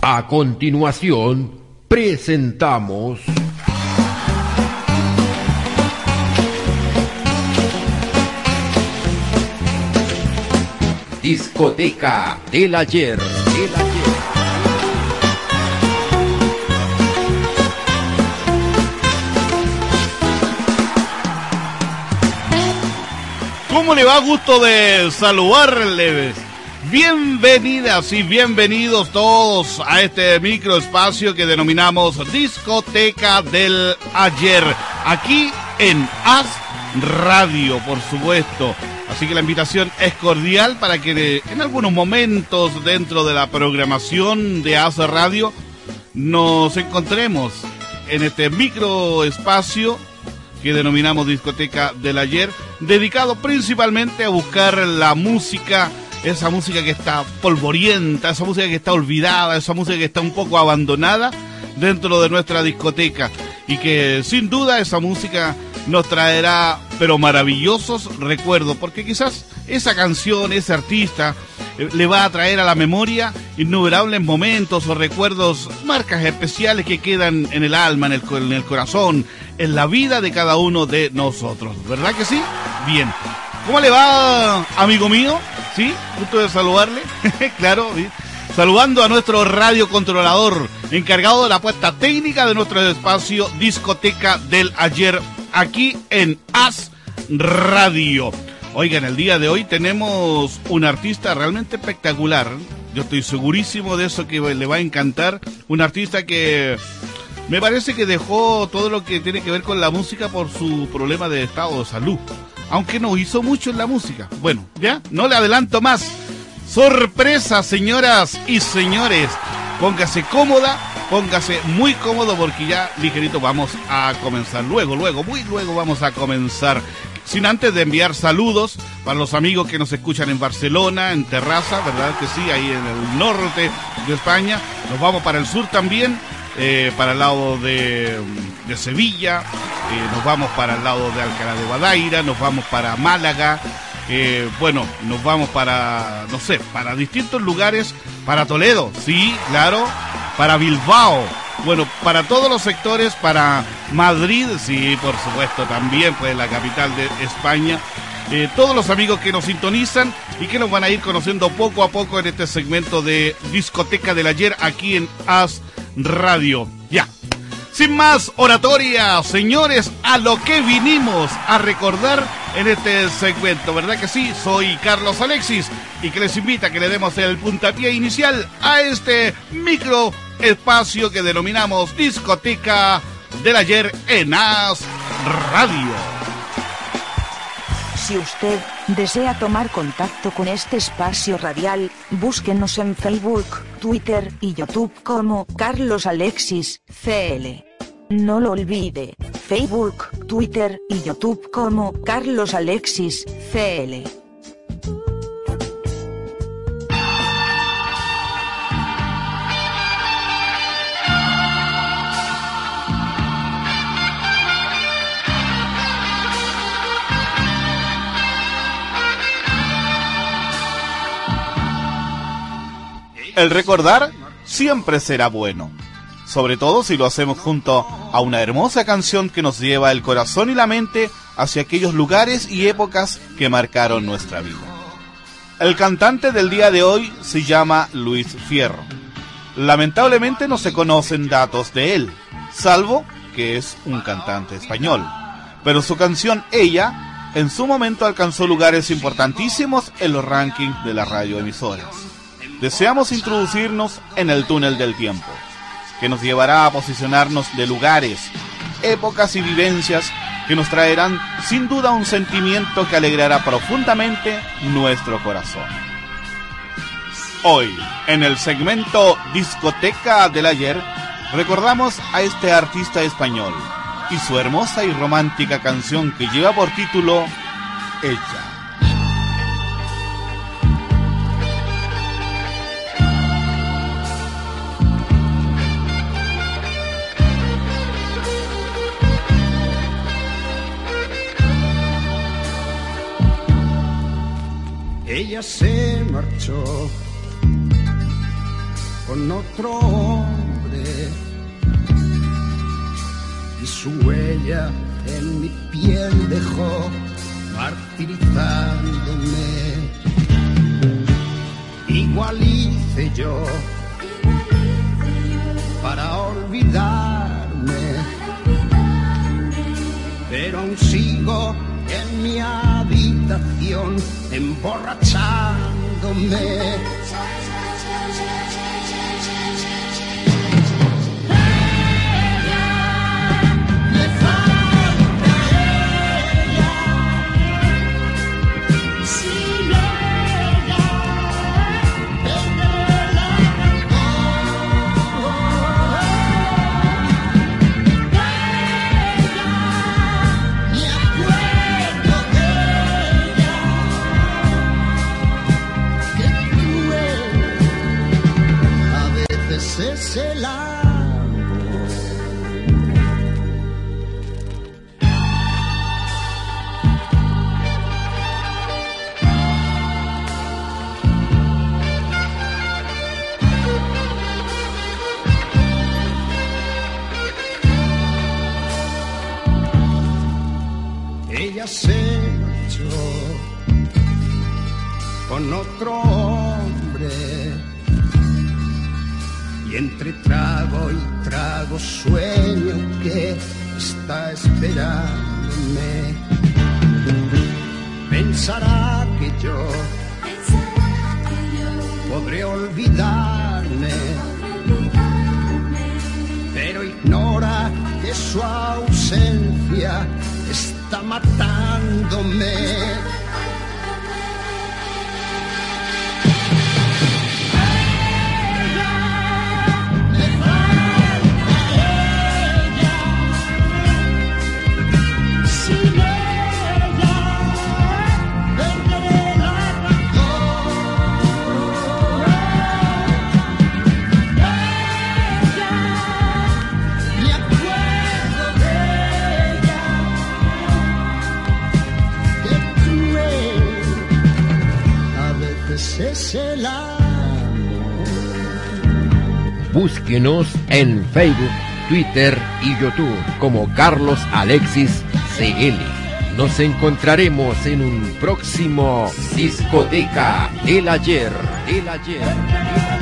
A continuación, presentamos... Discoteca del ayer, del ayer. ¿Cómo le va gusto de saludarles? Bienvenidas y bienvenidos todos a este microespacio que denominamos Discoteca del Ayer, aquí en As Radio, por supuesto. Así que la invitación es cordial para que en algunos momentos dentro de la programación de As Radio nos encontremos en este microespacio que denominamos Discoteca del Ayer, dedicado principalmente a buscar la música esa música que está polvorienta, esa música que está olvidada, esa música que está un poco abandonada dentro de nuestra discoteca y que sin duda esa música nos traerá pero maravillosos recuerdos porque quizás esa canción, ese artista eh, le va a traer a la memoria innumerables momentos o recuerdos, marcas especiales que quedan en el alma, en el, en el corazón, en la vida de cada uno de nosotros. ¿Verdad que sí? Bien. ¿Cómo le va, amigo mío? ¿Sí? Gusto de saludarle. claro, saludando a nuestro radiocontrolador, encargado de la puesta técnica de nuestro espacio Discoteca del Ayer, aquí en As Radio. Oigan, el día de hoy tenemos un artista realmente espectacular. Yo estoy segurísimo de eso que le va a encantar. Un artista que me parece que dejó todo lo que tiene que ver con la música por su problema de estado de salud aunque no hizo mucho en la música. Bueno, ya, no le adelanto más. Sorpresa, señoras y señores. Póngase cómoda, póngase muy cómodo porque ya ligerito vamos a comenzar. Luego, luego, muy luego vamos a comenzar. Sin antes de enviar saludos para los amigos que nos escuchan en Barcelona, en Terraza, ¿verdad que sí? Ahí en el norte de España. Nos vamos para el sur también, eh, para el lado de, de Sevilla, eh, nos vamos para el lado de Alcalá de Guadaira, nos vamos para Málaga, eh, bueno, nos vamos para, no sé, para distintos lugares, para Toledo, sí, claro, para Bilbao, bueno, para todos los sectores, para Madrid, sí, por supuesto, también, pues la capital de España. Eh, todos los amigos que nos sintonizan y que nos van a ir conociendo poco a poco en este segmento de Discoteca del Ayer aquí en As Radio. Ya, sin más oratoria, señores, a lo que vinimos a recordar en este segmento, ¿verdad que sí? Soy Carlos Alexis y que les invita a que le demos el puntapié inicial a este micro espacio que denominamos discoteca del ayer en AS Radio. Si usted desea tomar contacto con este espacio radial, búsquenos en Facebook, Twitter y YouTube como Carlos Alexis CL. No lo olvide, Facebook, Twitter y YouTube como Carlos Alexis, CL. El recordar siempre será bueno sobre todo si lo hacemos junto a una hermosa canción que nos lleva el corazón y la mente hacia aquellos lugares y épocas que marcaron nuestra vida. El cantante del día de hoy se llama Luis Fierro. Lamentablemente no se conocen datos de él, salvo que es un cantante español. Pero su canción Ella en su momento alcanzó lugares importantísimos en los rankings de las radioemisoras. Deseamos introducirnos en el túnel del tiempo que nos llevará a posicionarnos de lugares, épocas y vivencias que nos traerán sin duda un sentimiento que alegrará profundamente nuestro corazón. Hoy, en el segmento Discoteca del Ayer, recordamos a este artista español y su hermosa y romántica canción que lleva por título Ella. Ella se marchó con otro hombre y su huella en mi piel dejó martirizándome. Igual hice yo para olvidarme, pero aún sigo en mi habitación emborrachándome. ella se marchó con otro hombre. Y entre trago y trago sueño que está esperándome. Pensará que yo, Pensará que yo podré olvidarme, pero ignora que su ausencia está matándome. En Facebook, Twitter y YouTube como Carlos Alexis CL. Nos encontraremos en un próximo Discoteca del ayer. El ayer.